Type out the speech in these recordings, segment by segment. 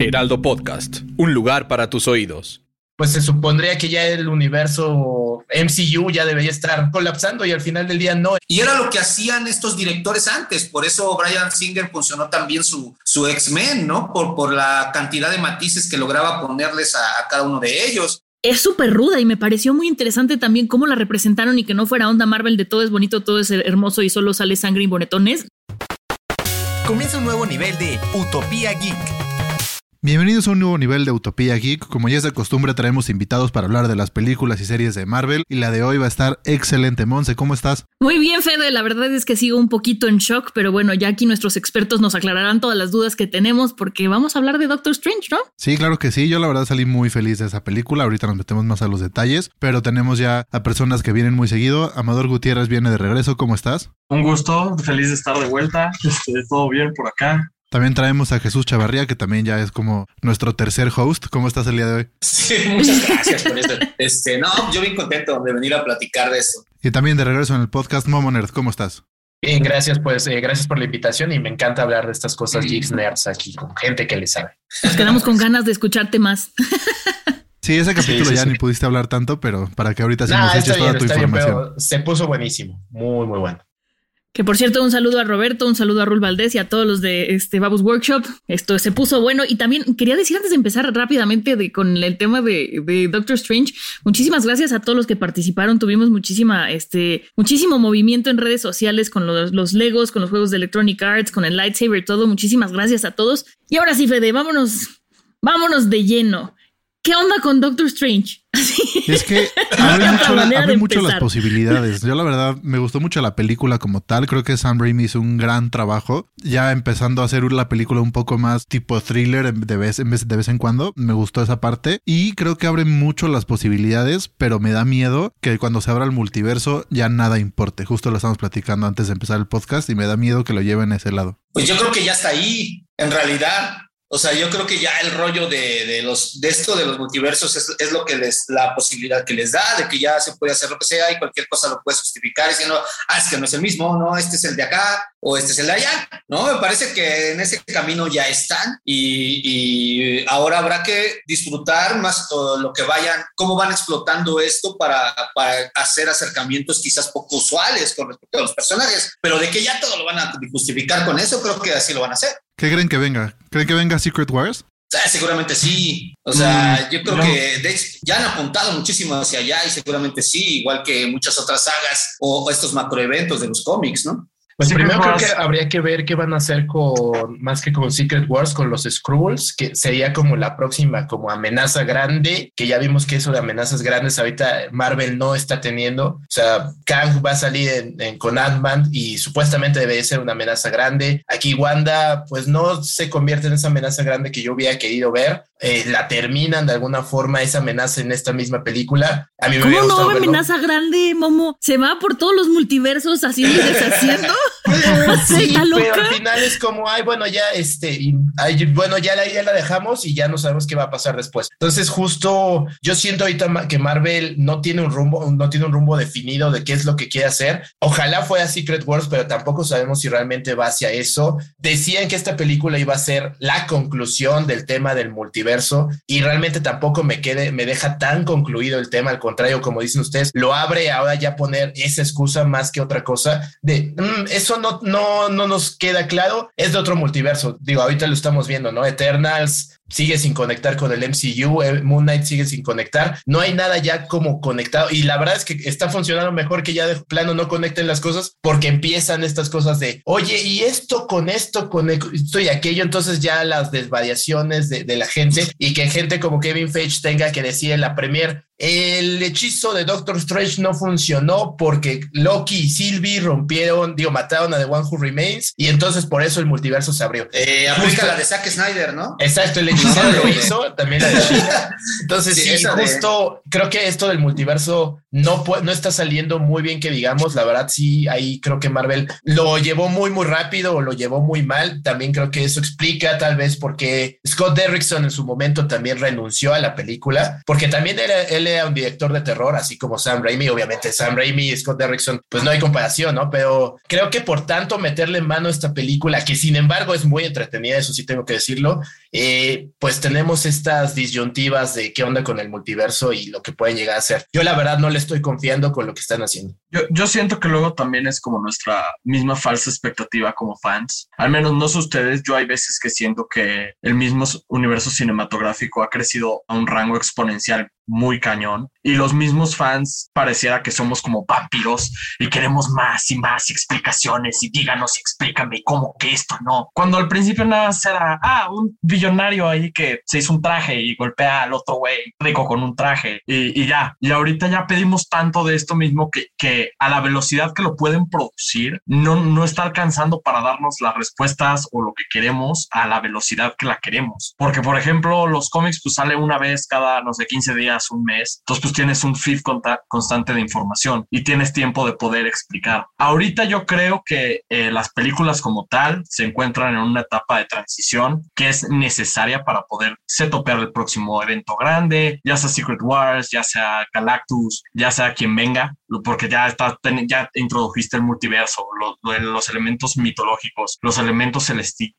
Heraldo Podcast, un lugar para tus oídos. Pues se supondría que ya el universo MCU ya debería estar colapsando y al final del día no. Y era lo que hacían estos directores antes, por eso Brian Singer funcionó también su, su X-Men, ¿no? Por, por la cantidad de matices que lograba ponerles a, a cada uno de ellos. Es súper ruda y me pareció muy interesante también cómo la representaron y que no fuera onda Marvel de todo es bonito, todo es hermoso y solo sale sangre y bonetones. Comienza un nuevo nivel de Utopía Geek Bienvenidos a un nuevo nivel de Utopía Geek. Como ya es de costumbre, traemos invitados para hablar de las películas y series de Marvel. Y la de hoy va a estar excelente. Monse, ¿cómo estás? Muy bien, Fede. La verdad es que sigo un poquito en shock, pero bueno, ya aquí nuestros expertos nos aclararán todas las dudas que tenemos porque vamos a hablar de Doctor Strange, ¿no? Sí, claro que sí. Yo la verdad salí muy feliz de esa película. Ahorita nos metemos más a los detalles, pero tenemos ya a personas que vienen muy seguido. Amador Gutiérrez viene de regreso. ¿Cómo estás? Un gusto, feliz de estar de vuelta. Este, todo bien por acá. También traemos a Jesús Chavarría, que también ya es como nuestro tercer host. ¿Cómo estás el día de hoy? Sí, muchas gracias por eso. Este, no, yo bien contento de venir a platicar de eso. Y también de regreso en el podcast Momo Nerd. ¿Cómo estás? Bien, gracias, pues eh, gracias por la invitación y me encanta hablar de estas cosas geeks nerds aquí con gente que le sabe. Nos quedamos con ganas de escucharte más. Sí, ese capítulo sí, sí, ya sí. ni pudiste hablar tanto, pero para que ahorita sí nah, nos eches toda bien, tu información. Bien, se puso buenísimo, muy, muy bueno. Que por cierto, un saludo a Roberto, un saludo a Rul Valdés y a todos los de este Babus Workshop. Esto se puso bueno. Y también quería decir antes de empezar rápidamente de, con el tema de, Doctor Strange, muchísimas gracias a todos los que participaron. Tuvimos muchísima, este, muchísimo movimiento en redes sociales con los, los Legos, con los juegos de Electronic Arts, con el lightsaber, todo. Muchísimas gracias a todos. Y ahora sí, Fede, vámonos, vámonos de lleno. ¿Qué onda con Doctor Strange? Es que abre mucho, la, abre mucho las posibilidades. Yo la verdad me gustó mucho la película como tal. Creo que Sam Raimi hizo un gran trabajo. Ya empezando a hacer la película un poco más tipo thriller de vez, en vez, de vez en cuando. Me gustó esa parte. Y creo que abre mucho las posibilidades, pero me da miedo que cuando se abra el multiverso ya nada importe. Justo lo estamos platicando antes de empezar el podcast y me da miedo que lo lleven a ese lado. Pues yo creo que ya está ahí. En realidad, o sea, yo creo que ya el rollo de, de los, de esto de los multiversos es, es, lo que les, la posibilidad que les da, de que ya se puede hacer lo que sea y cualquier cosa lo puedes justificar diciendo, ah, es que no es el mismo, no, este es el de acá o este es el de allá, ¿no? Me parece que en ese camino ya están y, y ahora habrá que disfrutar más todo lo que vayan, cómo van explotando esto para, para hacer acercamientos quizás poco usuales con respecto a los personajes, pero de que ya todo lo van a justificar con eso, creo que así lo van a hacer. ¿Qué creen que venga? ¿Creen que venga Secret Wars? Ah, seguramente sí. O sea, mm, yo creo no. que de hecho, ya han apuntado muchísimo hacia allá y seguramente sí, igual que muchas otras sagas o, o estos macroeventos de los cómics, ¿no? Pues primero creo que habría que ver qué van a hacer con, más que con Secret Wars, con los Skrulls, que sería como la próxima, como amenaza grande, que ya vimos que eso de amenazas grandes ahorita Marvel no está teniendo. O sea, Kang va a salir en, en, con Ant-Man y supuestamente debe ser una amenaza grande. Aquí Wanda, pues no se convierte en esa amenaza grande que yo hubiera querido ver. Eh, la terminan de alguna forma esa amenaza en esta misma película. A mí me ¿Cómo no amenaza grande, Momo? Se va por todos los multiversos haciendo y deshaciendo. sí, pero al final es como, ay, bueno, ya este, y, ay, bueno, ya la, ya la dejamos y ya no sabemos qué va a pasar después. Entonces, justo yo siento ahorita que Marvel no tiene un rumbo, no tiene un rumbo definido de qué es lo que quiere hacer. Ojalá fuera Secret Wars, pero tampoco sabemos si realmente va hacia eso. Decían que esta película iba a ser la conclusión del tema del multiverso y realmente tampoco me quede, me deja tan concluido el tema. Al contrario, como dicen ustedes, lo abre ahora ya poner esa excusa más que otra cosa de mm, eso no, no, no nos queda claro, es de otro multiverso. Digo, ahorita lo estamos viendo, ¿no? Eternals, sigue sin conectar con el MCU, eh, Moon Knight sigue sin conectar, no hay nada ya como conectado y la verdad es que está funcionando mejor que ya de plano no conecten las cosas porque empiezan estas cosas de, oye, y esto con esto, con esto y aquello, entonces ya las desvariaciones de, de la gente y que gente como Kevin Feige tenga que decir en la premier, el hechizo de Doctor Strange no funcionó porque Loki y Sylvie rompieron, digo, mataron a The One Who Remains y entonces por eso el multiverso se abrió. Eh, aplica la de Zack Snyder, ¿no? Exacto, el lo hizo, también la de Entonces, sí, justo creo que esto del multiverso no, no está saliendo muy bien que digamos, la verdad sí, ahí creo que Marvel lo llevó muy, muy rápido o lo llevó muy mal. También creo que eso explica tal vez por qué Scott Derrickson en su momento también renunció a la película, porque también era, él era un director de terror, así como Sam Raimi, obviamente Sam Raimi y Scott Derrickson, pues no hay comparación, ¿no? Pero creo que por tanto meterle en mano esta película, que sin embargo es muy entretenida, eso sí tengo que decirlo, eh, pues tenemos estas disyuntivas de qué onda con el multiverso y lo que pueden llegar a ser. Yo la verdad no le estoy confiando con lo que están haciendo. Yo, yo siento que luego también es como nuestra misma falsa expectativa como fans. Al menos no sé ustedes, yo hay veces que siento que el mismo universo cinematográfico ha crecido a un rango exponencial muy cañón y los mismos fans pareciera que somos como vampiros y queremos más y más explicaciones y díganos y explícame cómo que esto no. Cuando al principio nada era, ah, un billonario ahí que se hizo un traje y golpea al otro güey rico con un traje y, y, ya. Y ahorita ya pedimos tanto de esto mismo que, que a la velocidad que lo pueden producir no, no está alcanzando para darnos las respuestas o lo que queremos a la velocidad que la queremos. Porque, por ejemplo, los cómics pues sale una vez cada, no sé, 15 días un mes, entonces pues tienes un feed constante de información y tienes tiempo de poder explicar. Ahorita yo creo que eh, las películas como tal se encuentran en una etapa de transición que es necesaria para poder se topear el próximo evento grande, ya sea Secret Wars, ya sea Galactus, ya sea quien venga, porque ya ya introdujiste el multiverso, los, los elementos mitológicos, los elementos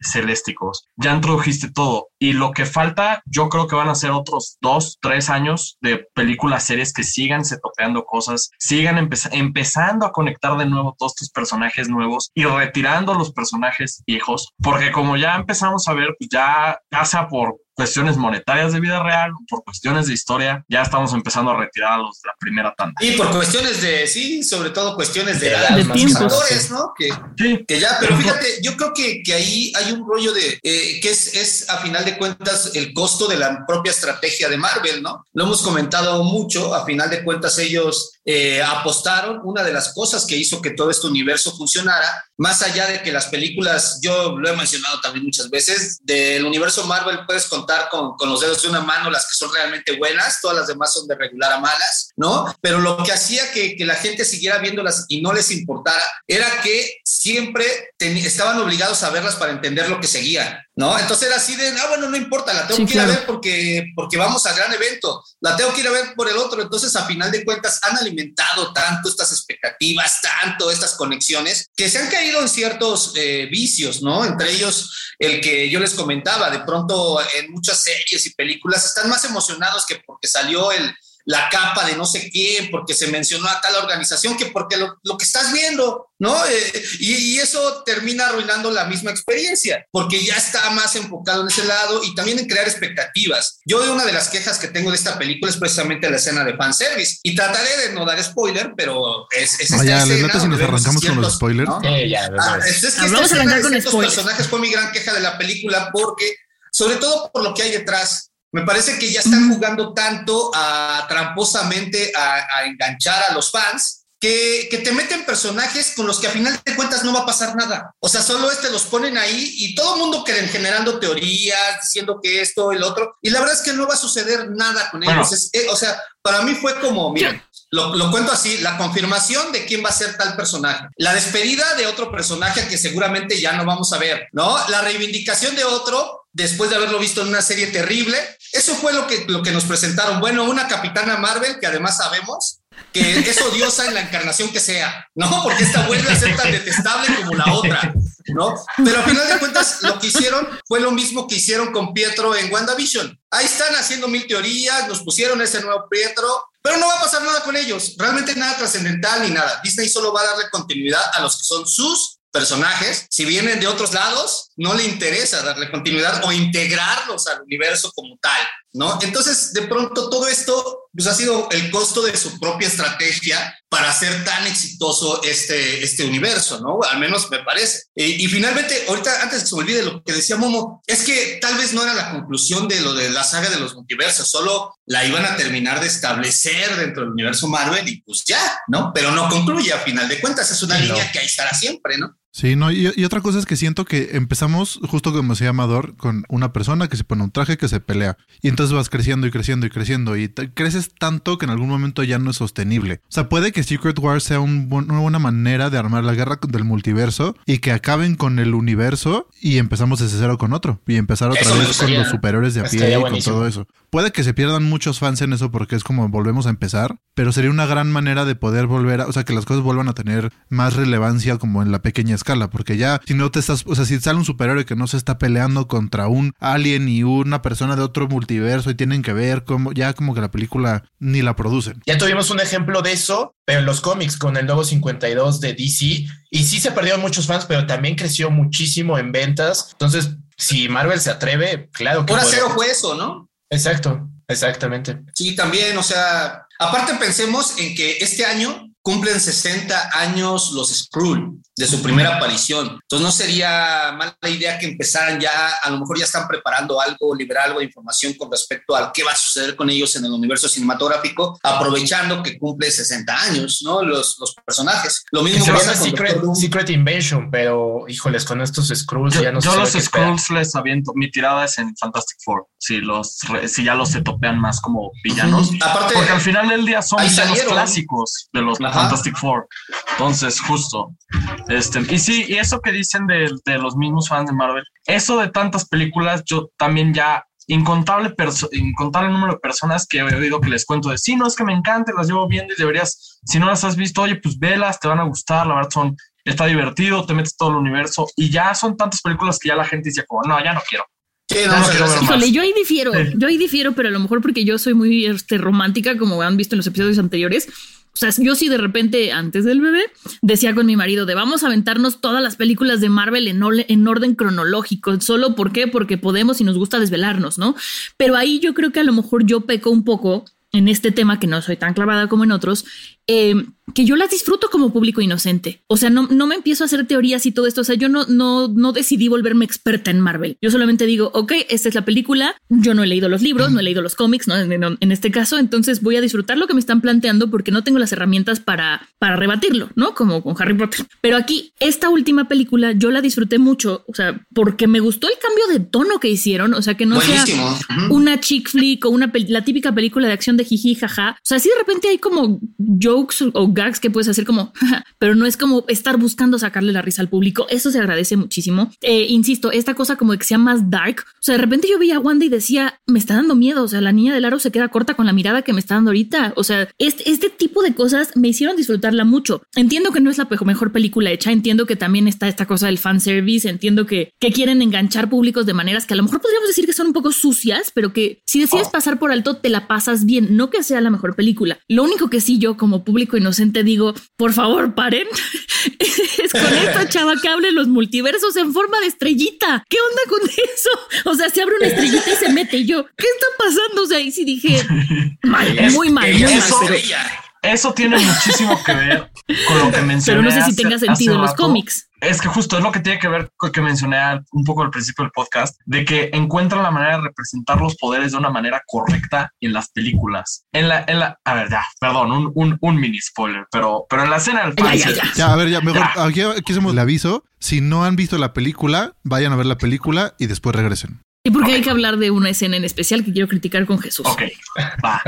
celésticos, ya introdujiste todo. Y lo que falta, yo creo que van a ser otros dos, tres años de películas, series que sigan se topeando cosas, sigan empezando a conectar de nuevo todos estos personajes nuevos y retirando los personajes viejos, porque como ya empezamos a ver, pues ya, sea por cuestiones monetarias de vida real, por cuestiones de historia, ya estamos empezando a retirar a los de la primera tanda. Y por cuestiones de, sí, sobre todo cuestiones de, de, actores, ¿no? Que, sí. que, ya, pero fíjate, yo creo que, que ahí hay un rollo de, eh, que es, es a final de cuentas el costo de la propia estrategia de Marvel, ¿no? Lo hemos comentado mucho, a final de cuentas ellos eh, apostaron, una de las cosas que hizo que todo este universo funcionara, más allá de que las películas, yo lo he mencionado también muchas veces, del universo Marvel puedes contar con, con, los dedos de una mano las que son realmente buenas, todas las demás son de regular a malas, ¿no? Pero lo que hacía que, que la gente siguiera viéndolas y no les importara era que siempre estaban obligados a verlas para entender lo que seguían, ¿no? Entonces era así de, ah, bueno, no importa, la tengo que ir a ver porque, porque vamos al gran evento, la tengo que ir a ver por el otro, entonces a final de cuentas han alimentado tanto estas expectativas, tanto estas conexiones, que se han caído en ciertos eh, vicios, ¿no? Entre ellos el que yo les comentaba, de pronto en muchas series y películas están más emocionados que porque salió el, la capa de no sé quién, porque se mencionó a tal organización, que porque lo, lo que estás viendo, ¿no? Eh, y, y, eso termina arruinando la misma experiencia, porque ya está más enfocado en ese lado y también en crear expectativas. Yo una de las quejas que tengo de esta película es precisamente la escena de fanservice, y trataré de no dar spoiler, pero es, es esta ya, escena, si nos arrancamos con los spoilers. ¿no? Eh, ya, ah, es, es que esta escena de estos personajes fue mi gran queja de la película, porque sobre todo por lo que hay detrás, me parece que ya están jugando tanto a, tramposamente a, enganchar a los fans que, que, te meten personajes con los que a final de cuentas no va a pasar nada. O sea, solo este los ponen ahí y todo el mundo quieren generando teorías, diciendo que esto, el otro. Y la verdad es que no va a suceder nada con ellos. Eh, o sea, para mí fue como, miren, lo, lo, cuento así, la confirmación de quién va a ser tal personaje, la despedida de otro personaje que seguramente ya no vamos a ver, ¿no? La reivindicación de otro después de haberlo visto en una serie terrible. Eso fue lo que, lo que nos presentaron. Bueno, una capitana Marvel que además sabemos que es odiosa en la encarnación que sea, ¿no? Porque esta vuelve a ser tan detestable como la otra, ¿no? Pero al final de cuentas, lo que hicieron fue lo mismo que hicieron con Pietro en WandaVision. Ahí están haciendo mil teorías, nos pusieron ese nuevo Pietro, pero no va a pasar nada con ellos, realmente nada trascendental ni nada. Disney solo va a darle continuidad a los que son sus personajes, si vienen de otros lados, no le interesa darle continuidad o integrarlos al universo como tal, ¿no? Entonces, de pronto todo esto pues ha sido el costo de su propia estrategia para hacer tan exitoso este, este universo, ¿no? Al menos me parece. Y, finalmente, ahorita, antes que se me olvide lo que decía Momo, es que tal vez no era la conclusión de lo de la saga de los multiversos, solo la iban a terminar de establecer dentro del universo Marvel y pues ya, ¿no? Pero no concluye a final de cuentas, es una línea que ahí estará siempre, ¿no? Sí, no, y, otra cosa es que siento que empezamos justo como se llama Amador, con una persona que se pone un traje que se pelea. Y entonces vas creciendo y creciendo y creciendo. Y creces tanto que en algún momento ya no es sostenible. O sea, puede que Secret Wars sea una buena manera de armar la guerra del multiverso y que acaben con el universo y empezamos desde cero con otro. Y empezar otra vez con los superiores de a pie y con todo eso. Puede que se pierdan muchos fans en eso porque es como volvemos a empezar, pero sería una gran manera de poder volver a, o sea, que las cosas vuelvan a tener más relevancia como en la pequeña escala, porque ya si no te estás, o sea, si sale un superhéroe que no se está peleando contra un alien y una persona de otro multiverso y tienen que ver cómo, ya como que la película ni la producen. Ya tuvimos un ejemplo de eso, pero en los cómics con el nuevo 52 de DC, y sí se perdieron muchos fans, pero también creció muchísimo en ventas. Entonces, si Marvel se atreve, claro que. Por cero fue eso, ¿no? Exacto, exactamente. Sí, también, o sea, aparte pensemos en que este año cumplen 60 años los Skrull de su primera aparición. Entonces no sería mala idea que empezaran ya, a lo mejor ya están preparando algo, liberar algo de información con respecto a qué va a suceder con ellos en el universo cinematográfico, aprovechando que cumple 60 años, ¿no? Los, los personajes. Lo mismo pasa con Secret, Secret, Invasion, pero híjoles, con estos Skrulls ya no sé. Yo los Skrulls les aviento, mi tirada es en Fantastic Four, si, los, si ya los se topean más como villanos. Aparte, porque al final del día son villanos clásicos de los Fantastic Four. Entonces, justo. Este, y sí, y eso que dicen de, de, los mismos fans de Marvel, eso de tantas películas, yo también ya incontable, incontable número de personas que he oído que les cuento de, sí, no es que me encante, las llevo viendo y deberías, si no las has visto, oye, pues velas, te van a gustar, la verdad son, está divertido, te metes todo el universo y ya son tantas películas que ya la gente dice como, no, ya no quiero. Híjole, yo ahí difiero, yo ahí difiero, pero a lo mejor porque yo soy muy este, romántica, como han visto en los episodios anteriores. O sea, yo sí de repente, antes del bebé, decía con mi marido de vamos a aventarnos todas las películas de Marvel en, en orden cronológico. ¿Solo? Porque podemos y nos gusta desvelarnos, ¿no? Pero ahí yo creo que a lo mejor yo peco un poco en este tema, que no soy tan clavada como en otros, eh, que yo las disfruto como público inocente. O sea, no, no me empiezo a hacer teorías y todo esto. O sea, yo no, no, no decidí volverme experta en Marvel. Yo solamente digo, ok, esta es la película. Yo no he leído los libros, no he leído los cómics, ¿no? En, este caso, entonces voy a disfrutar lo que me están planteando porque no tengo las herramientas para, para rebatirlo, ¿no? Como con Harry Potter. Pero aquí, esta última película, yo la disfruté mucho, o sea, porque me gustó el cambio de tono que hicieron. O sea, que no sea una chick flick o una la típica película de acción de jiji, jaja. O sea, si de repente hay como jokes o gags que puedes hacer como, pero no es como estar buscando sacarle la risa al público. Eso se agradece muchísimo. Eh, insisto, esta cosa como que sea más dark. O sea, de repente yo veía a Wanda y decía, me está dando miedo. O sea, la niña del aro se queda corta con la mirada que me está dando ahorita. O sea, este, este tipo de cosas me hicieron disfrutarla mucho. Entiendo que no es la mejor película hecha. Entiendo que también está esta cosa del fan service. Entiendo que, que quieren enganchar públicos de maneras que a lo mejor podríamos decir que son un poco sucias, pero que si decides oh. pasar por alto, te la pasas bien. No que sea la mejor película. Lo único que sí yo como público inocente digo, por favor, paren. es con esta chava que hable los multiversos en forma de estrellita. ¿Qué onda con eso? O sea, se abre una estrellita y se mete. Y yo, ¿qué está pasando? O sea, ahí sí dije, mal, muy mal, muy mal. Eso tiene muchísimo que ver con lo que mencioné. Pero no sé si tenga sentido en los cómics. Es que justo es lo que tiene que ver con lo que mencioné un poco al principio del podcast, de que encuentran la manera de representar los poderes de una manera correcta en las películas. En la, en la, a ver, ya, perdón, un, un, un mini spoiler, pero, pero en la escena del ya, ya, ya. a ver, ya, mejor, aquí, aquí hacemos el aviso. Si no han visto la película, vayan a ver la película y después regresen. Y porque hay que hablar de una escena en especial que quiero criticar con Jesús. Ok, va.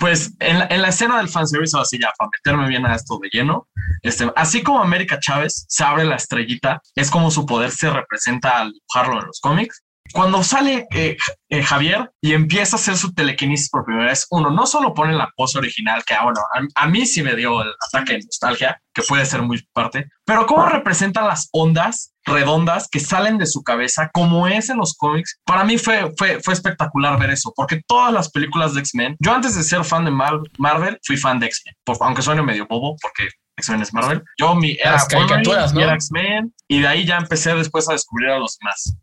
Pues en la, en la escena del fanservice, así ya, para meterme bien a esto de lleno, este, así como América Chávez se abre la estrellita, es como su poder se representa al dibujarlo en los cómics. Cuando sale eh, eh, Javier y empieza a hacer su telequinesis por primera vez, uno no solo pone la pose original, que ah, bueno, a, mí sí me dio el ataque de nostalgia, que puede ser muy parte, pero cómo representa las ondas redondas que salen de su cabeza, como es en los cómics, para mí fue, fue, fue espectacular ver eso, porque todas las películas de X-Men, yo antes de ser fan de Marvel, fui fan de X-Men, aunque suene medio bobo, porque X-Men es Marvel. Yo mi era caricaturas, ¿no? era X-Men y de ahí ya empecé después a descubrir a los demás.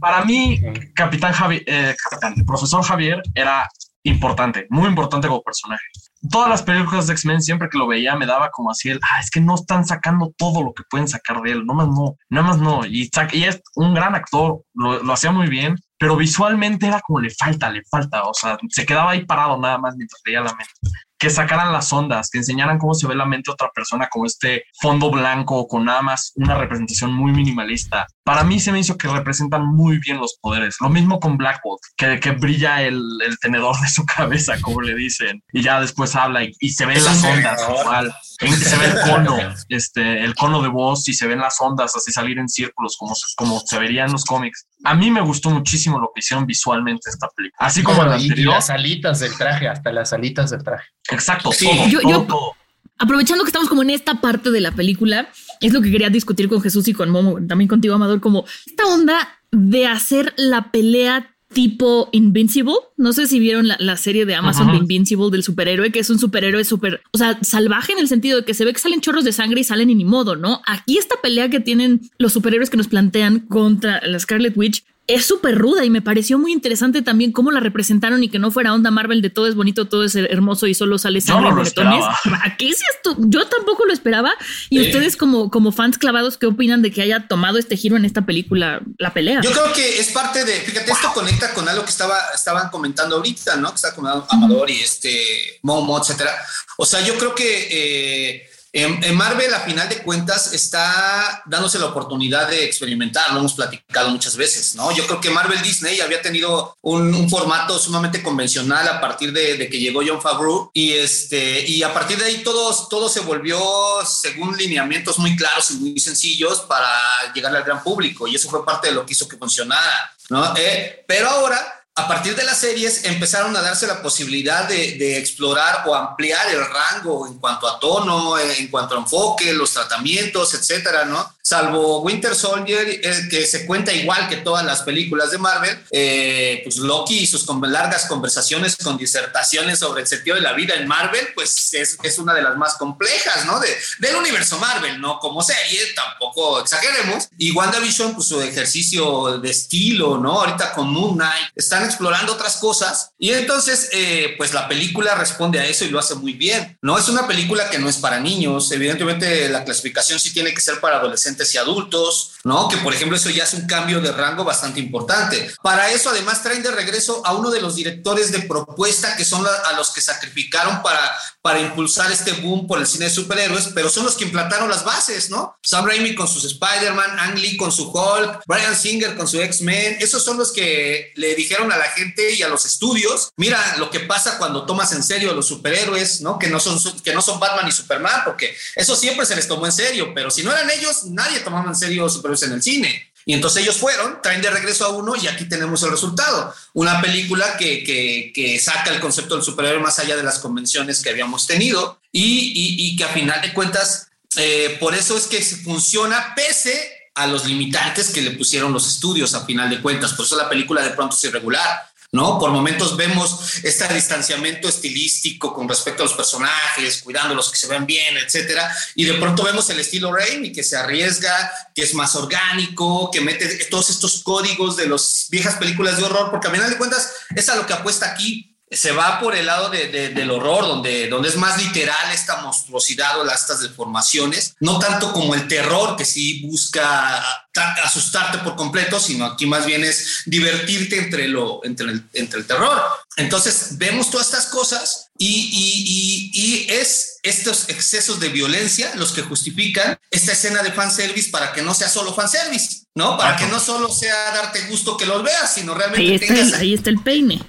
Para mí, Capitán Javier, eh, Capitán, profesor Javier era importante, muy importante como personaje. Todas las películas de X-Men, siempre que lo veía, me daba como así el, ah, es que no están sacando todo lo que pueden sacar de él, no más no, nada más no. Y, y es un gran actor, lo, lo hacía muy bien, pero visualmente era como le falta, le falta, o sea, se quedaba ahí parado nada más mientras veía la mente que sacaran las ondas, que enseñaran cómo se ve la mente de otra persona como este fondo blanco con nada más una representación muy minimalista. Para mí se me hizo que representan muy bien los poderes. Lo mismo con Blackbolt, que, que brilla el, el, tenedor de su cabeza, como le dicen, y ya después habla y, se ven las ondas igual. Se ve el cono, este, el cono de voz y se ven las ondas así salir en círculos como, como se vería en los cómics. A mí me gustó muchísimo lo que hicieron visualmente esta película. Así como la anterior. las alitas del traje, hasta las alitas del traje. Exacto. Sí. yo, aprovechando que estamos como en esta parte de la película, es lo que quería discutir con Jesús y con Momo, también contigo, Amador, como esta onda de hacer la pelea tipo Invincible. No sé si vieron la, serie de Amazon de Invincible del superhéroe, que es un superhéroe súper, o sea, salvaje en el sentido de que se ve que salen chorros de sangre y salen y ni modo, ¿no? Aquí esta pelea que tienen los superhéroes que nos plantean contra la Scarlet Witch es súper ruda y me pareció muy interesante también cómo la representaron y que no fuera onda Marvel de todo es bonito, todo es hermoso y solo sale sangre y Aquí sí esto, yo tampoco lo esperaba. Y ustedes como, como fans clavados, ¿qué opinan de que haya tomado este giro en esta película, la pelea? Yo creo que es parte de, fíjate, esto conecta con algo que estaba, estaban comentando ahorita, ¿no? Que está comentando Amador y este Momo, etcétera. O sea, yo creo que eh, en, Marvel, a final de cuentas, está dándose la oportunidad de experimentar, lo hemos platicado muchas veces, ¿no? Yo creo que Marvel Disney había tenido un, formato sumamente convencional a partir de, que llegó John Favreau y, este, y a partir de ahí todo, todo se volvió según lineamientos muy claros y muy sencillos para llegar al gran público y eso fue parte de lo que hizo que funcionara, ¿no? Eh, pero ahora a partir de las series empezaron a darse la posibilidad de, explorar o ampliar el rango en cuanto a tono, en cuanto a enfoque, los tratamientos, etcétera, ¿no? Salvo Winter Soldier, que se cuenta igual que todas las películas de Marvel, eh, pues Loki y sus largas conversaciones con disertaciones sobre el sentido de la vida en Marvel, pues es, es una de las más complejas, ¿no? De, del universo Marvel, ¿no? Como serie, tampoco exageremos. Y WandaVision, pues su ejercicio de estilo, ¿no? Ahorita con Moon Knight, están explorando otras cosas y entonces, eh, pues la película responde a eso y lo hace muy bien, ¿no? Es una película que no es para niños, evidentemente la clasificación sí tiene que ser para adolescentes y adultos, ¿no? Que por ejemplo eso ya es un cambio de rango bastante importante. Para eso además traen de regreso a uno de los directores de propuesta que son a los que sacrificaron para, para impulsar este boom por el cine de superhéroes, pero son los que implantaron las bases, ¿no? Sam Raimi con sus Spider-Man, Ang Lee con su Hulk, Brian Singer con su X-Men, esos son los que le dijeron a la gente y a los estudios, mira lo que pasa cuando tomas en serio a los superhéroes, ¿no? Que no son, que no son Batman y Superman, porque eso siempre se les tomó en serio, pero si no eran ellos, nadie tomaba en serio superhéroes en el cine. Y entonces ellos fueron, traen de regreso a uno y aquí tenemos el resultado. Una película que, que, saca el concepto del superhéroe más allá de las convenciones que habíamos tenido y, y, que a final de cuentas, eh, por eso es que funciona pese a los limitantes que le pusieron los estudios a final de cuentas. Por eso la película de pronto es irregular. ¿No? Por momentos vemos este distanciamiento estilístico con respecto a los personajes, cuidando los que se ven bien, etcétera, y de pronto vemos el estilo Raimi que se arriesga, que es más orgánico, que mete todos estos códigos de las viejas películas de horror, porque a final de cuentas es a lo que apuesta aquí se va por el lado del horror, donde, donde es más literal esta monstruosidad o las, estas deformaciones, no tanto como el terror que sí busca asustarte por completo, sino aquí más bien es divertirte entre, lo, entre, el, entre el terror. Entonces vemos todas estas cosas y, y, es estos excesos de violencia los que justifican esta escena de fanservice para que no sea solo fanservice, ¿no? Para que no solo sea darte gusto que los veas, sino realmente tengas... ahí está el peine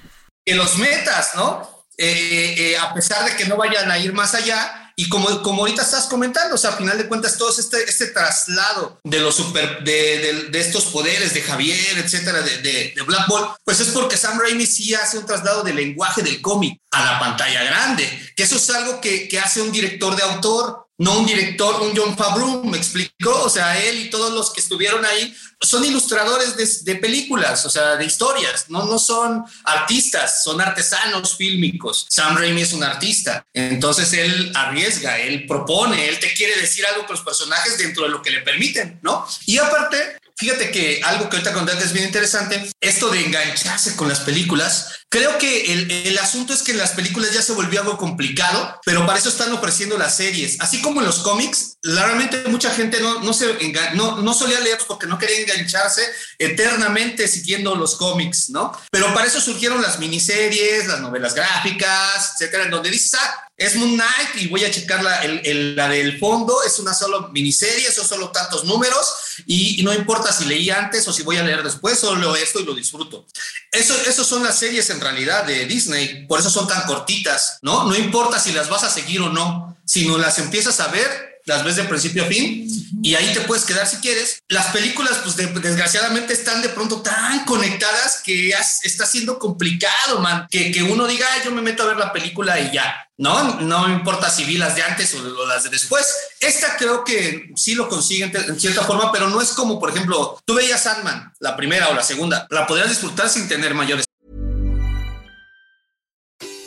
que los metas, ¿no? Eh, eh, a pesar de que no vayan a ir más allá. Y como, como ahorita estás comentando, o sea, a final de cuentas, todo este, este traslado de los super, de, de, estos poderes de Javier, etcétera, de, de, Black Ball, pues es porque Sam Raimi sí hace un traslado del lenguaje del cómic a la pantalla grande, que eso es algo que, que hace un director de autor, no un director, un John Favreau, me explicó, o sea, él y todos los que estuvieron ahí son ilustradores de, películas, o sea, de historias, no, no son artistas, son artesanos fílmicos. Sam Raimi es un artista, entonces él arriesga, él propone, él te quiere decir algo con los personajes dentro de lo que le permiten, ¿no? Y aparte, Fíjate que algo que ahorita contaste es bien interesante, esto de engancharse con las películas. Creo que el, el, asunto es que en las películas ya se volvió algo complicado, pero para eso están ofreciendo las series. Así como en los cómics, realmente mucha gente no, no, se no, no solía leer porque no quería engancharse eternamente siguiendo los cómics, ¿no? Pero para eso surgieron las miniseries, las novelas gráficas, etcétera, en donde dices, ah, es Moon Knight y voy a checar la, el, la del fondo, es una solo miniserie, son solo tantos números y, no importa si leí antes o si voy a leer después, solo esto y lo disfruto. Eso, eso son las series en realidad de Disney, por eso son tan cortitas, ¿no? No importa si las vas a seguir o no, si no las empiezas a ver, las ves de principio a fin y ahí te puedes quedar si quieres. Las películas, pues desgraciadamente están de pronto tan conectadas que está siendo complicado, man, que, que uno diga, yo me meto a ver la película y ya. No, no importa si vi las de antes o las de después. Esta creo que sí lo consiguen en cierta forma, pero no es como, por ejemplo, tú veías Sandman, la primera o la segunda, la podrías disfrutar sin tener mayores.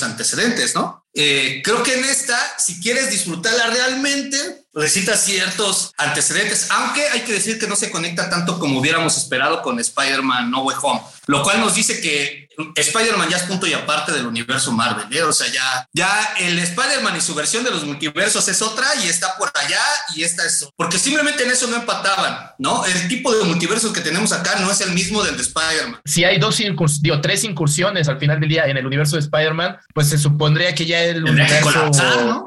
Antecedentes, ¿no? Eh, creo que en esta, si quieres disfrutarla realmente, necesitas ciertos antecedentes, aunque hay que decir que no se conecta tanto como hubiéramos esperado con Spider-Man No Way Home, lo cual nos dice que Spider-Man ya es punto y aparte del universo Marvel, ¿eh? o sea, ya, ya el Spider-Man y su versión de los multiversos es otra y está por allá y esta es, porque simplemente en eso no empataban, ¿no? El tipo de multiverso que tenemos acá no es el mismo del de Spider-Man. Si hay dos digo, tres incursiones al final del día en el universo de Spider-Man, pues se supondría que ya el universo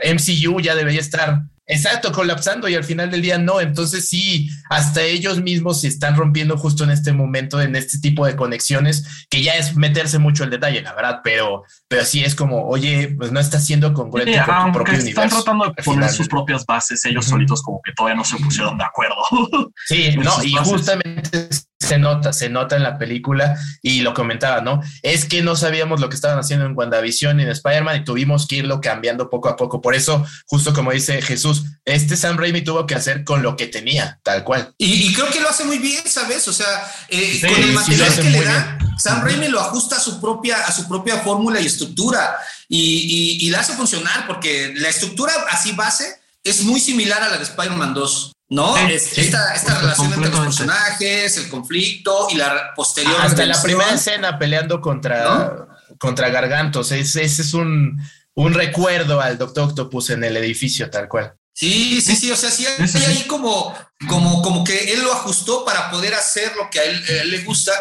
MCU ya debería estar Exacto, colapsando y al final del día no. Entonces sí, hasta ellos mismos se están rompiendo justo en este momento, en este tipo de conexiones, que ya es meterse mucho el detalle, la verdad, pero, pero sí es como, oye, pues no está siendo congruente sí, con tu propio están tratando de poner sus propias bases, ellos solitos como que todavía no se pusieron de acuerdo. Sí, no, y justamente se nota, se nota en la película y lo comentaba, ¿no? Es que no sabíamos lo que estaban haciendo en WandaVision y en Spider-Man y tuvimos que irlo cambiando poco a poco. Por eso, justo como dice Jesús, este Sam Raimi tuvo que hacer con lo que tenía, tal cual. Y, creo que lo hace muy bien, ¿sabes? O sea, eh, con el material que le da, Sam Raimi lo ajusta a su propia, a su propia fórmula y estructura y, y, y la hace funcionar porque la estructura así base es muy similar a la de Spider-Man 2. ¿No? esta, esta relación entre los personajes, el conflicto y la posterior. Hasta la primera escena peleando contra, contra Gargantos. Ese, es un, un recuerdo al Doctor Octopus en el edificio, tal cual. Sí, sí, sí. O sea, sí hay ahí como, como, como que él lo ajustó para poder hacer lo que a él, le gusta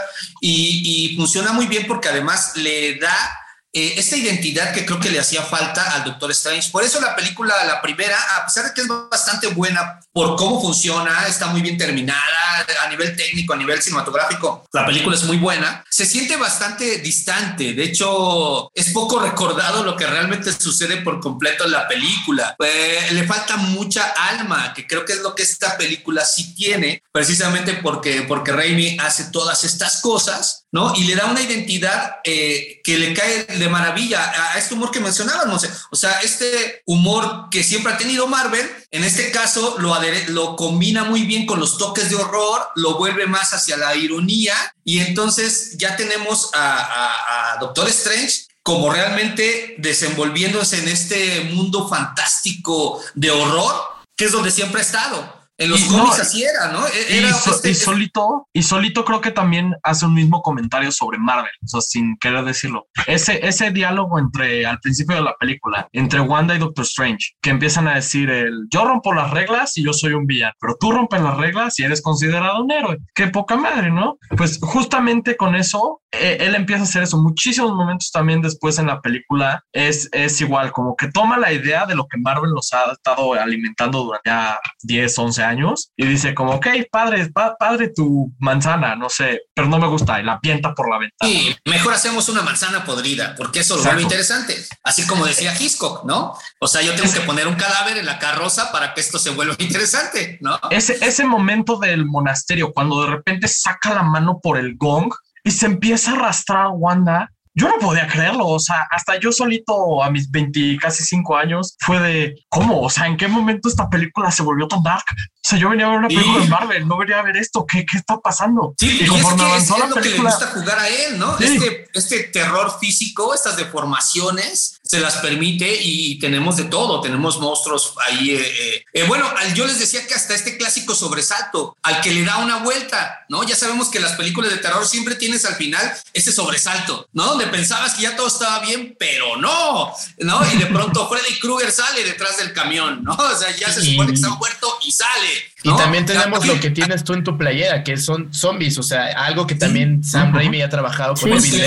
y, y funciona muy bien porque además le da eh, esta identidad que creo que le hacía falta al Doctor Strange. Por eso la película, la primera, a pesar de que es bastante buena por cómo funciona, está muy bien terminada, a nivel técnico, a nivel cinematográfico, la película es muy buena, se siente bastante distante. De hecho, es poco recordado lo que realmente sucede por completo en la película. Eh, le falta mucha alma, que creo que es lo que esta película sí tiene, precisamente porque, porque Raimi hace todas estas cosas, ¿no? Y le da una identidad eh, que le cae de maravilla a, este humor que mencionábamos. O sea, este humor que siempre ha tenido Marvel, en este caso lo, lo combina muy bien con los toques de horror, lo vuelve más hacia la ironía y entonces ya tenemos a, a Doctor Strange como realmente desenvolviéndose en este mundo fantástico de horror, que es donde siempre ha estado. En los cómics así era, ¿no? E-, y, este solito, y solito creo que también hace un mismo comentario sobre Marvel, o sea, sin querer decirlo. Ese, ese diálogo entre, al principio de la película, entre Wanda y Doctor Strange, que empiezan a decir el, yo rompo las reglas y yo soy un villano, pero tú rompes las reglas y eres considerado un héroe. Qué poca madre, ¿no? Pues justamente con eso, e-, él empieza a hacer eso. Muchísimos momentos también después en la película es, es igual, como que toma la idea de lo que Marvel nos ha estado alimentando durante ya 10, 11 años y dice como, ok, padre, padre tu manzana, no sé, pero no me gusta y la pienta por la ventana. Sí, mejor hacemos una manzana podrida porque eso lo vuelve interesante. Así como decía Hitchcock, ¿no? O sea, yo tengo que poner un cadáver en la carroza para que esto se vuelva interesante, ¿no? Ese, ese momento del monasterio, cuando de repente saca la mano por el gong y se empieza a arrastrar a Wanda yo no podía creerlo, o sea, hasta yo solito a mis 20, casi 5 años fue de, ¿cómo? O sea, ¿en qué momento esta película se volvió tan dark? O sea, yo venía a ver una película de Marvel, no venía a ver esto, ¿qué, qué está pasando? Sí, y, conforme avanzó la película... que le gusta jugar a él, ¿no? Este, este terror físico, estas deformaciones, se las permite y tenemos de todo, tenemos monstruos ahí. Eh, eh, eh, bueno, yo les decía que hasta este clásico sobresalto, al que le da una vuelta, ¿no? Ya sabemos que las películas de terror siempre tienes al final ese sobresalto, ¿no? Donde pensabas que ya todo estaba bien, pero no, ¿no? Y de pronto Freddy Krueger sale detrás del camión, ¿no? O sea, ya se supone que está muerto y sale. Y también tenemos lo que tienes tú en tu playera, que son zombies, o sea, algo que también Sam Raimi ha trabajado con sí,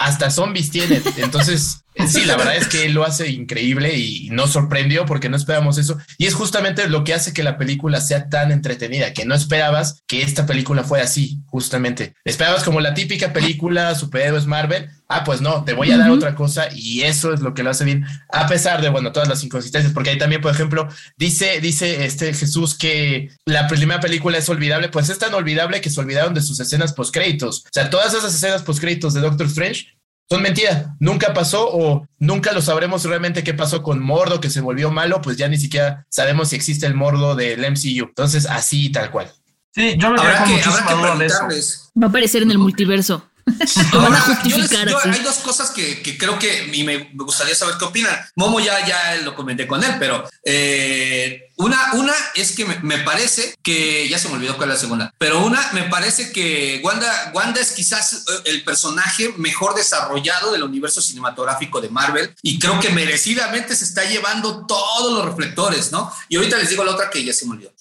hasta zombies tiene. Entonces, sí, la verdad es que lo hace increíble y nos sorprendió porque no esperábamos eso. Y es justamente lo que hace que la película sea tan entretenida, que no esperabas que esta película fuera así, justamente. Esperabas como la típica película superhéroes Marvel. Ah, pues no, te voy a dar otra cosa y eso es lo que lo hace bien, a pesar de, bueno, todas las inconsistencias, porque ahí también, por ejemplo, dice, dice este Jesús que la primera película es olvidable, pues es tan olvidable que se olvidaron de sus escenas postcréditos. O sea, todas esas escenas postcréditos de Doctor Strange son mentira, nunca pasó o nunca lo sabremos realmente qué pasó con Mordo, que se volvió malo, pues ya ni siquiera sabemos si existe el Mordo del MCU. Entonces, así tal cual. Sí, yo me habrá que, Va a aparecer en el multiverso. hay dos cosas que, creo que me gustaría saber qué opinan. Momo ya, ya lo comenté con él, pero eh, una, una es que me, parece que, ya se me olvidó cuál es la segunda, pero una me parece que Wanda, Wanda es quizás eh, el personaje mejor desarrollado del universo cinematográfico de Marvel y creo que merecidamente se está llevando todos los reflectores, ¿no? Y ahorita les digo la otra que ya se me olvidó.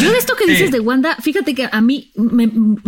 Yo de esto que dices de Wanda, fíjate que a mí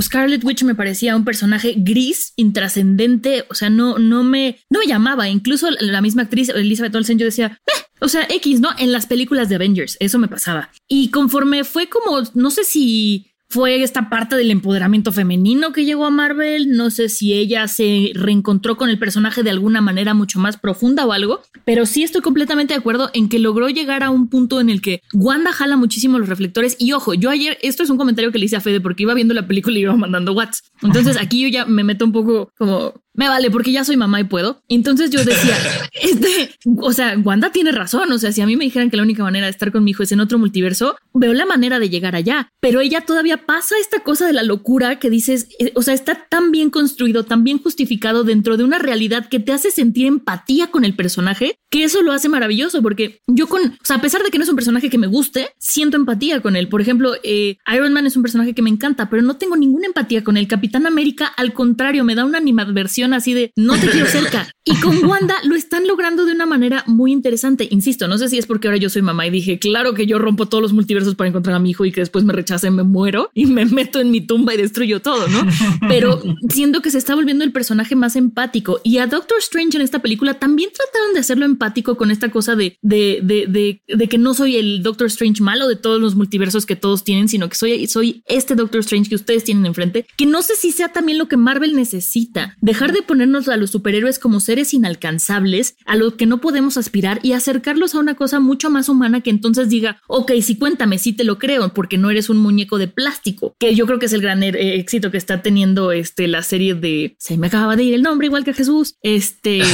Scarlet Witch me parecía un personaje gris, intrascendente, o sea, no, no, me, no me llamaba, incluso la misma actriz Elizabeth Olsen, yo decía, eh, o sea, X, ¿no? En las películas de Avengers, eso me pasaba. Y conforme fue como, no sé si fue esta parte del empoderamiento femenino que llegó a Marvel. No sé si ella se reencontró con el personaje de alguna manera mucho más profunda o algo, pero sí estoy completamente de acuerdo en que logró llegar a un punto en el que Wanda jala muchísimo los reflectores. Y ojo, yo ayer, esto es un comentario que le hice a Fede porque iba viendo la película y iba mandando Whats. Entonces aquí yo ya me meto un poco como me vale porque ya soy mamá y puedo. Entonces yo decía, este, o sea, Wanda tiene razón. O sea, si a mí me dijeran que la única manera de estar con mi hijo es en otro multiverso, veo la manera de llegar allá. Pero ella todavía pasa esta cosa de la locura que dices, eh, o sea, está tan bien construido, tan bien justificado dentro de una realidad que te hace sentir empatía con el personaje, que eso lo hace maravilloso. Porque yo con, o sea, a pesar de que no es un personaje que me guste, siento empatía con él. Por ejemplo, eh, Iron Man es un personaje que me encanta, pero no tengo ninguna empatía con el Capitán América. Al contrario, me da una animadversión así de no te quiero cerca. Y con Wanda lo están logrando de una manera muy interesante. Insisto, no sé si es porque ahora yo soy mamá y dije, claro que yo rompo todos los multiversos para encontrar a mi hijo y que después me rechacen, me muero y me meto en mi tumba y destruyo todo, ¿no? Pero siento que se está volviendo el personaje más empático y a Doctor Strange en esta película también trataron de hacerlo empático con esta cosa de, de, de, de, que no soy el Doctor Strange malo de todos los multiversos que todos tienen, sino que soy, soy este Doctor Strange que ustedes tienen enfrente, que no sé si sea también lo que Marvel necesita, dejar de ponernos a los superhéroes como seres inalcanzables, a los que no podemos aspirar y acercarlos a una cosa mucho más humana que entonces diga, ok, sí cuéntame, sí te lo creo, porque no eres un muñeco de plástico, que yo creo que es el gran eh, éxito que está teniendo este, la serie de, se me acaba de ir el nombre igual que Jesús, este...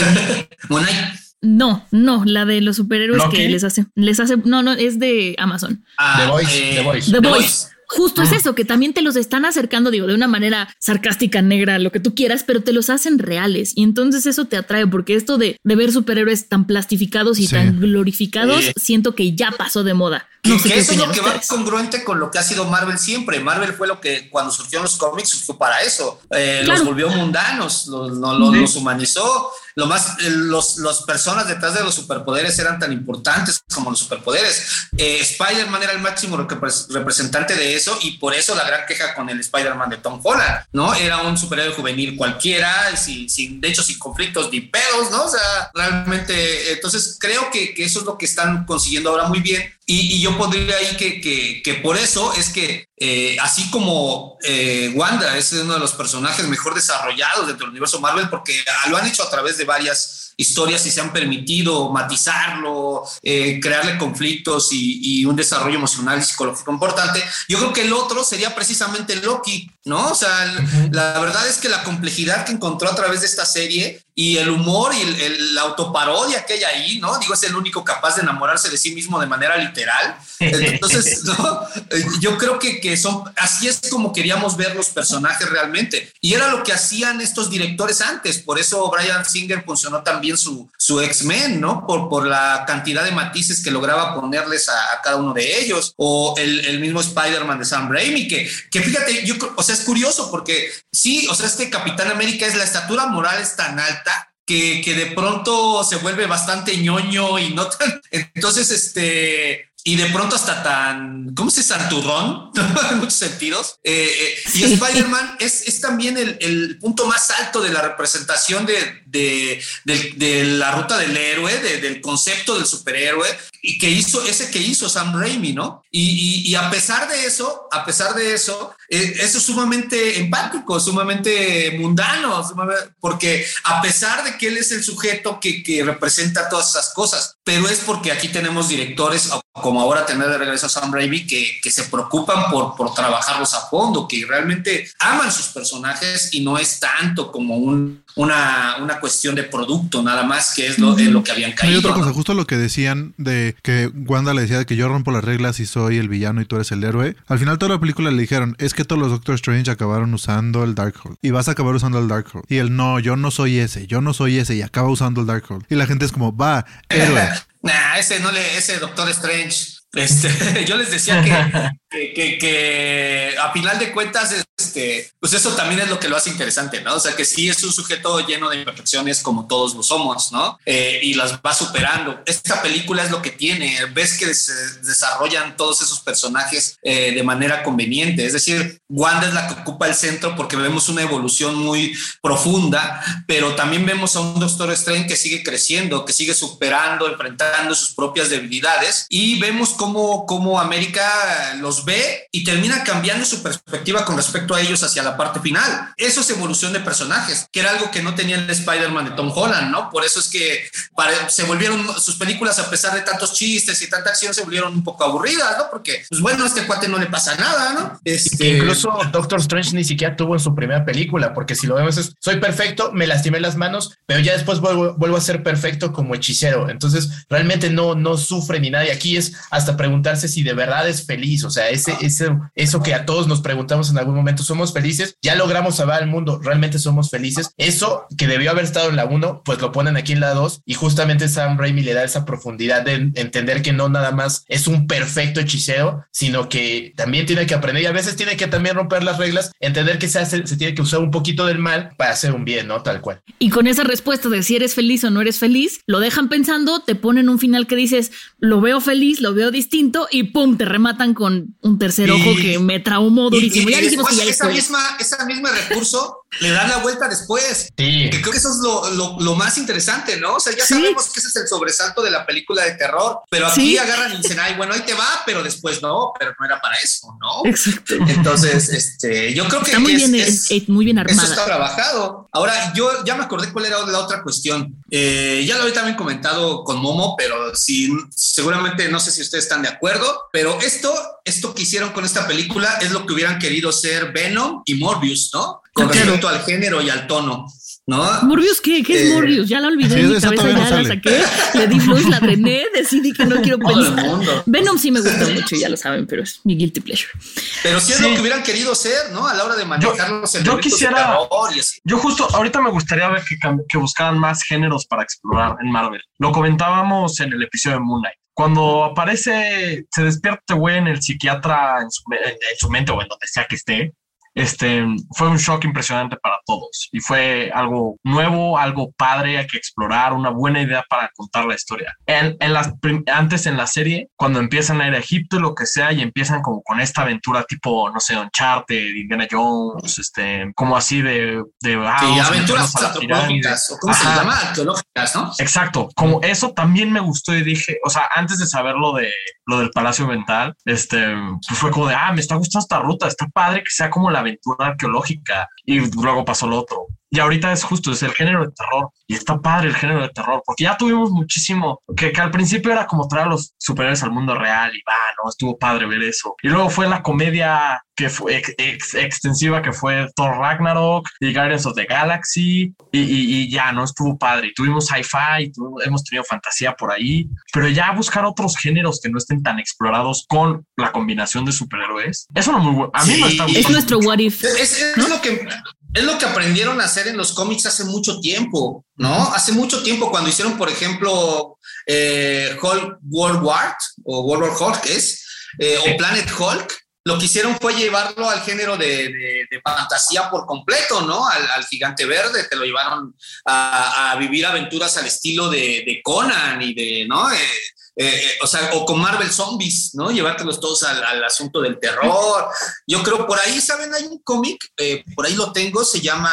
No, no, la de los superhéroes que les hace, les hace, no, no, es de Amazon. Ah, The Voice, The Voice. The Voice. Justo es eso, que también te los están acercando, digo, de una manera sarcástica, negra, lo que tú quieras, pero te los hacen reales. Y entonces eso te atrae, porque esto de, ver superhéroes tan plastificados y tan glorificados, siento que ya pasó de moda. No que eso es lo que va congruente con lo que ha sido Marvel siempre. Marvel fue lo que cuando surgieron los cómics surgió para eso. Eh, los volvió mundanos, los, los humanizó lo más, eh, los, los personas detrás de los superpoderes eran tan importantes como los superpoderes. Eh, Spider-Man era el máximo representante de eso y por eso la gran queja con el Spider-Man de Tom Holland, ¿no? Era un superhéroe juvenil cualquiera, sin, sin, de hecho sin conflictos ni pedos, ¿no? O sea, realmente, entonces creo que, que eso es lo que están consiguiendo ahora muy bien y, yo pondría ahí que, que, por eso es que eh, así como eh, Wanda es uno de los personajes mejor desarrollados dentro del universo Marvel, porque lo han hecho a través de varias historias y se han permitido matizarlo, eh, crearle conflictos y, y, un desarrollo emocional y psicológico importante. Yo creo que el otro sería precisamente Loki, ¿no? O sea, la verdad es que la complejidad que encontró a través de esta serie y el humor y el, la autoparodia que hay ahí, ¿no? Digo, es el único capaz de enamorarse de sí mismo de manera literal. Entonces, ¿no? Eh, yo creo que, que son, así es como queríamos ver los personajes realmente. Y era lo que hacían estos directores antes. Por eso Brian Singer funcionó también su, su X-Men, ¿no? Por, por la cantidad de matices que lograba ponerles a, cada uno de ellos. O el, el mismo Spider-Man de Sam Raimi, que, que fíjate, yo, o sea, es curioso porque sí, o sea, este Capitán América es la estatura moral es tan alta que, que, de pronto se vuelve bastante ñoño y no tan. Entonces, este. Y de pronto hasta tan, ¿cómo se santurrón? en muchos sentidos. Eh, eh, y Spider-Man es, es, también el, el, punto más alto de la representación de, de, la ruta del héroe, del concepto del superhéroe, y que hizo ese que hizo Sam Raimi, ¿no? Y, a pesar de eso, a pesar de eso, eh, eso es sumamente empático, sumamente mundano, porque a pesar de que él es el sujeto que, que, representa todas esas cosas, pero es porque aquí tenemos directores, como ahora tener de regreso a Sam Raimi, que, que se preocupan por, por trabajarlos a fondo, que realmente aman sus personajes y no es tanto como un, una, una cuestión de producto, nada más que es lo, lo que habían caído. Hay otra cosa, justo lo que decían de que Wanda le decía de que yo rompo las reglas y soy el villano y tú eres el héroe. Al final toda la película le dijeron, es que todos los Doctor Strange acabaron usando el Darkhold y vas a acabar usando el Darkhold. Y él, no, yo no soy ese, yo no soy ese y acaba usando el Darkhold. Y la gente es como, va, héroe. nah, ese no le, ese Doctor Strange este, yo les decía que, que, que, a final de cuentas, este, pues eso también es lo que lo hace interesante, ¿no? O sea, que sí es un sujeto lleno de imperfecciones como todos lo somos, ¿no? Eh, y las va superando. Esta película es lo que tiene, ves que se desarrollan todos esos personajes eh, de manera conveniente, es decir, Wanda es la que ocupa el centro porque vemos una evolución muy profunda, pero también vemos a un Doctor Strange que sigue creciendo, que sigue superando, enfrentando sus propias debilidades y vemos cómo cómo, América los ve y termina cambiando su perspectiva con respecto a ellos hacia la parte final. Eso es evolución de personajes, que era algo que no tenía el Spider-Man de Tom Holland, ¿no? Por eso es que se volvieron sus películas, a pesar de tantos chistes y tanta acción, se volvieron un poco aburridas, ¿no? Porque, pues bueno, a este cuate no le pasa nada, ¿no? Este... incluso Doctor Strange ni siquiera tuvo en su primera película, porque si lo vemos es, soy perfecto, me lastimé las manos, pero ya después vuelvo, vuelvo a ser perfecto como hechicero. Entonces, realmente no, no sufre ni nada. Y aquí es hasta preguntarse si de verdad es feliz, o sea, ese, eso que a todos nos preguntamos en algún momento, somos felices, ya logramos salvar al mundo, realmente somos felices. Eso que debió haber estado en la 1, pues lo ponen aquí en la 2 y justamente Sam Raimi le da esa profundidad de entender que no nada más es un perfecto hechicero, sino que también tiene que aprender y a veces tiene que también romper las reglas, entender que se, hace, se tiene que usar un poquito del mal para hacer un bien, ¿no? Tal cual. Y con esa respuesta de si eres feliz o no eres feliz, lo dejan pensando, te ponen un final que dices, lo veo feliz, lo veo distinto y pum, te rematan con un tercer ojo que me traumó durísimo. ya dijimos que ya esa misma, esa misma recurso le dan la vuelta después. Que creo que eso es lo, lo, más interesante, ¿no? O sea, ya sabemos que ese es el sobresalto de la película de terror, pero aquí agarran y dicen, ay, bueno, ahí te va, pero después no, pero no era para eso, ¿no? Exacto. Entonces, este, yo creo que está muy, bien, muy bien armada. Eso está trabajado. Ahora, yo ya me acordé cuál era la otra cuestión. Eh, ya lo había también comentado con Momo, pero sí, seguramente no sé si ustedes están de acuerdo, pero esto, esto que hicieron con esta película es lo que hubieran querido ser Venom y Morbius, ¿no? Con respecto al género y al tono. ¿No? ¿Morbius qué? ¿Qué es eh, Morbius? Ya la olvidé en mi cabeza, ya la saqué. Le di luz, la drené, decidí que no quiero pensar. Venom sí me gusta mucho, ya lo saben, pero es mi guilty pleasure. Pero sí es lo que hubieran querido ser, ¿no? A la hora de manejar los Yo quisiera. Y así. Yo justo ahorita me gustaría ver que, que buscaran más géneros para explorar en Marvel. Lo comentábamos en el episodio de Moon Knight cuando aparece, se despierta güey en el psiquiatra en su, en su, mente o en donde sea que esté, este, fue un shock impresionante para todos y fue algo nuevo, algo padre, hay que explorar, una buena idea para contar la historia. En, en las, antes en la serie, cuando empiezan a ir a Egipto lo que sea, y empiezan como con esta aventura tipo, no sé, Uncharted, Indiana Jones, este, como así de... de ah, aventuras antropológicas, o cómo se llama, arqueológicas, ¿no? Exacto, como eso también me gustó y dije, o sea, antes de saber lo, de, lo del Palacio Mental, este, pues fue como de, ah, me está gustando esta ruta, está padre que sea como la aventura arqueológica y luego pasó lo otro. Y ahorita es justo, es el género de terror. Y está padre el género de terror, porque ya tuvimos muchísimo, que, que al principio era como traer a los superhéroes al mundo real y va, no, estuvo padre ver eso. Y luego fue la comedia que fue extensiva, que fue Thor Ragnarok y Guardians of the Galaxy, y, y, ya, no, estuvo padre. Y tuvimos sci-fi, hemos tenido fantasía por ahí, pero ya buscar otros géneros que no estén tan explorados con la combinación de superhéroes, eso no muy bueno. A mí me está Es nuestro what if. Es, es lo que es lo que aprendieron a hacer en los cómics hace mucho tiempo, ¿no? Hace mucho tiempo cuando hicieron, por ejemplo, eh, Hulk World War o World War Hulk es, eh, o Planet Hulk, lo que hicieron fue llevarlo al género de, fantasía por completo, ¿no? Al, gigante verde, te lo llevaron a, vivir aventuras al estilo de, Conan y de, ¿no? Eh, eh, eh, o sea, o con Marvel Zombies, ¿no? Llevártelos todos al, asunto del terror. Yo creo por ahí, ¿saben? Hay un cómic, eh, por ahí lo tengo, se llama,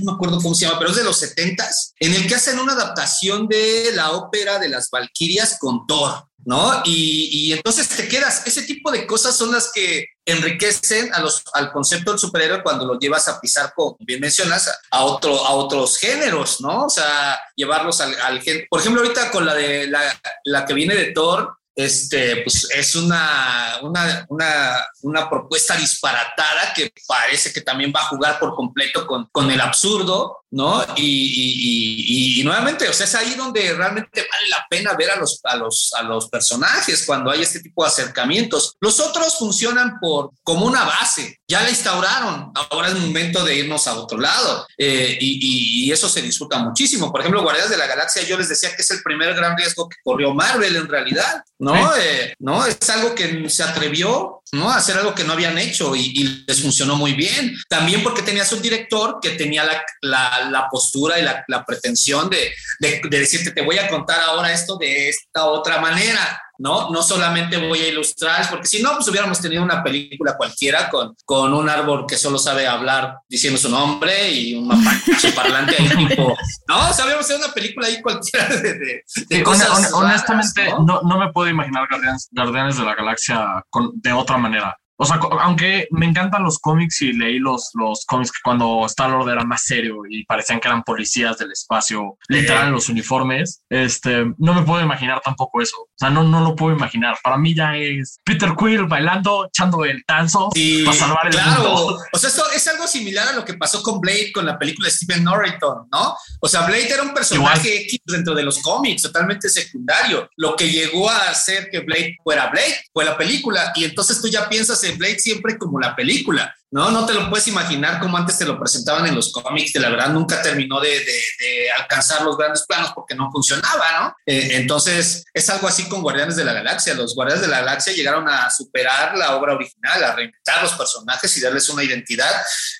no me acuerdo cómo se llama, pero es de los setentas, en el que hacen una adaptación de la ópera de las Valquirias con Thor. ¿No? Y, y, entonces te quedas, ese tipo de cosas son las que enriquecen a los, al concepto del superhéroe cuando lo llevas a pisar, como bien mencionas, a, otro, a otros géneros, ¿no? O sea, llevarlos al, al Por ejemplo, ahorita con la de la, la que viene de Thor, este, pues es una, una, una, una, propuesta disparatada que parece que también va a jugar por completo con, con el absurdo, ¿no? Y, y, nuevamente, o sea, es ahí donde realmente vale la pena ver a los, a, los, a los personajes cuando hay este tipo de acercamientos. Los otros funcionan por, como una base, ya la instauraron, ahora es momento de irnos a otro lado eh, y, eso se disfruta muchísimo. Por ejemplo, Guardianes de la Galaxia, yo les decía que es el primer gran riesgo que corrió Marvel en realidad, ¿no? Eh, ¿no? Es algo que se atrevió ¿no? hacer algo que no habían hecho y, les funcionó muy bien. También porque tenías un director que tenía la, la, postura y la, la pretensión de, de, de, decirte, te voy a contar ahora esto de esta otra manera. ¿No? No solamente voy a ilustrar, porque si no, pues hubiéramos tenido una película cualquiera con, con un árbol que solo sabe hablar diciendo su nombre y un mapache parlante ahí tipo, no, sabíamos hacer una película ahí cualquiera de, de, cosas Honestamente, ¿no? ¿no? me puedo imaginar Guardianes, Guardianes de la Galaxia con, de otra manera. O sea, aunque me encantan los cómics y leí los, los cómics que cuando Star-Lord era más serio y parecían que eran policías del espacio, literal en los uniformes, este, no me puedo imaginar tampoco eso. O sea, no, no lo puedo imaginar. Para mí ya es Peter Quill bailando, echando el tanzo para salvar el claro. mundo. O sea, esto es algo similar a lo que pasó con Blade con la película de Stephen Norrington, ¿no? O sea, Blade era un personaje X dentro de los cómics, totalmente secundario. Lo que llegó a hacer que Blade fuera Blade fue la película y entonces tú ya piensas Blade siempre como la película. ¿no? No te lo puedes imaginar como antes te lo presentaban en los cómics, que la verdad nunca terminó de, alcanzar los grandes planos porque no funcionaba, ¿no? Eh, entonces, es algo así con Guardianes de la Galaxia. Los Guardianes de la Galaxia llegaron a superar la obra original, a reinventar los personajes y darles una identidad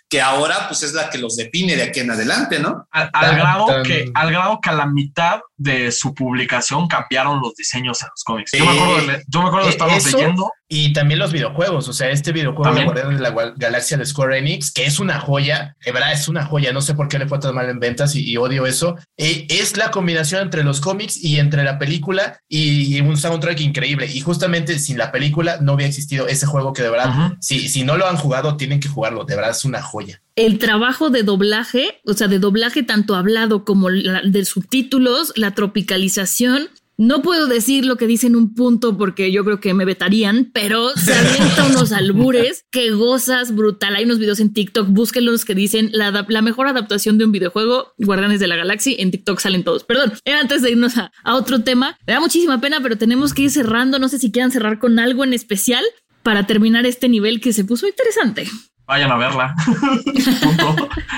que ahora pues es la que los define de aquí en adelante, ¿no? Al, grado, que, al grado que a la mitad de su publicación cambiaron los diseños en los cómics. yo, me acuerdo de, yo me acuerdo de estar leyendo y también los videojuegos, o sea, este videojuego de la Galaxia de Square Enix, que es una joya, de verdad es una joya, no sé por qué le fue tan mal en ventas y, odio eso, eh, es la combinación entre los cómics y entre la película y, un soundtrack increíble. Y justamente sin la película no había existido ese juego que de verdad, si, si no lo han jugado, tienen que jugarlo, de verdad es una joya. El trabajo de doblaje, o sea, de doblaje tanto hablado como de subtítulos, la tropicalización, no puedo decir lo que dice en un punto porque yo creo que me vetarían, pero se avienta unos albures que gozas brutal. Hay unos videos en TikTok, búsquenlos que dicen la, la, mejor adaptación de un videojuego, Guardianes de la Galaxia. En TikTok salen todos. Perdón, era antes de irnos a, a otro tema. Me da muchísima pena, pero tenemos que ir cerrando. No sé si quieran cerrar con algo en especial para terminar este nivel que se puso interesante vayan a verla.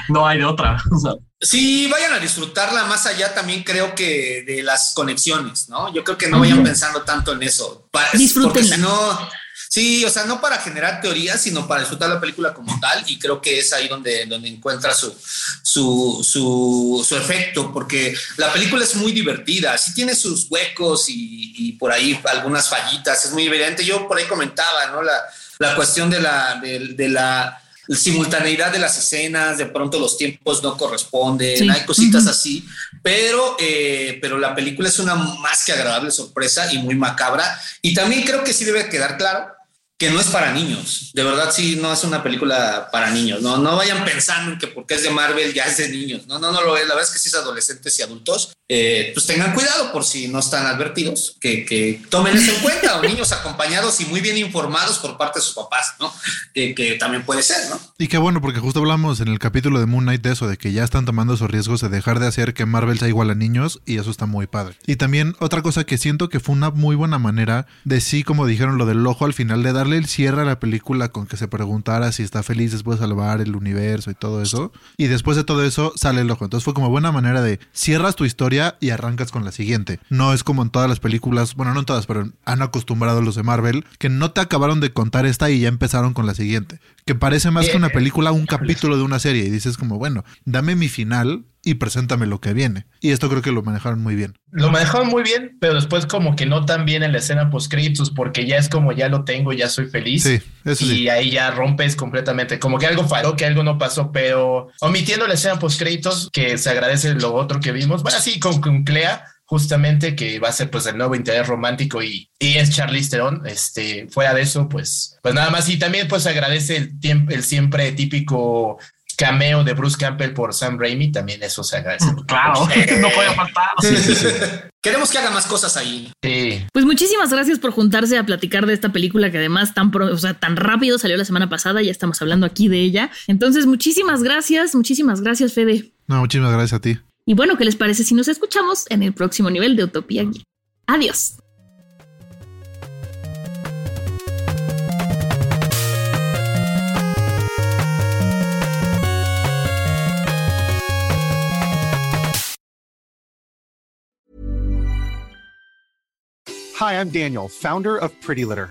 No hay de otra. Sí, vayan a disfrutarla. Más allá también creo que de las conexiones, ¿no? Yo creo que no vayan pensando tanto en eso. Porque si no, sí, o sea, no para generar teorías, sino para disfrutar la película como tal. Y creo que es ahí donde, donde encuentra su, su, su, su efecto, porque la película es muy divertida. Sí tiene sus huecos y, por ahí algunas fallitas. Es muy evidente. Yo por ahí comentaba, ¿no? La, la cuestión de la, de, la simultaneidad de las escenas, de pronto los tiempos no corresponden, hay cositas así, pero, eh, pero la película es una más que agradable sorpresa y muy macabra. Y también creo que sí debe quedar claro que no es para niños. De verdad, sí, no es una película para niños. No, no vayan pensando en que porque es de Marvel ya es de niños. No, no, no lo es. La verdad es que sí es adolescentes y adultos. Eh, pues tengan cuidado por si no están advertidos, que, que tomen eso en cuenta. o niños acompañados y muy bien informados por parte de sus papás, ¿no? Que, también puede ser, ¿no? Y qué bueno, porque justo hablamos en el capítulo de Moon Knight de eso, de que ya están tomando esos riesgos de dejar de hacer que Marvel sea igual a niños y eso está muy padre. Y también otra cosa que siento que fue una muy buena manera de sí, como dijeron, lo del ojo al final de dar el cierre a la película con que se preguntara si está feliz después de salvar el universo y todo eso. Y después de todo eso sale el ojo. Entonces fue como buena manera de cierras tu historia y arrancas con la siguiente. No es como en todas las películas, bueno, no en todas, pero han acostumbrado los de Marvel, que no te acabaron de contar esta y ya empezaron con la siguiente. Que parece más que una película, un capítulo de una serie. Y dices como, bueno, dame mi final y preséntame lo que viene. Y esto creo que lo manejaron muy bien. Lo manejaron muy bien, pero después como que no tan bien en la escena post porque ya es como ya lo tengo, ya soy feliz. Sí, eso y ahí ya rompes completamente, como que algo falló, que algo no pasó, pero omitiendo la escena post que se agradece lo otro que vimos. Bueno, sí, con, con Clea justamente que va a ser pues el nuevo interés romántico y, y es Charlize Theron, este, fuera de eso, pues, pues nada más y también pues agradece el tiempo, el siempre típico cameo de Bruce Campbell por Sam Raimi, también eso se agradece. Mm, claro, no puede faltar. Queremos que haga más cosas ahí. Pues muchísimas gracias por juntarse a platicar de esta película que además tan, o sea, tan rápido salió la semana pasada, ya estamos hablando aquí de ella. Entonces, muchísimas gracias, muchísimas gracias, Fede. No, muchísimas gracias a ti. Y bueno, ¿qué les parece si nos escuchamos en el próximo nivel de Utopía Adiós. Hi, I'm Daniel, founder of Pretty Litter.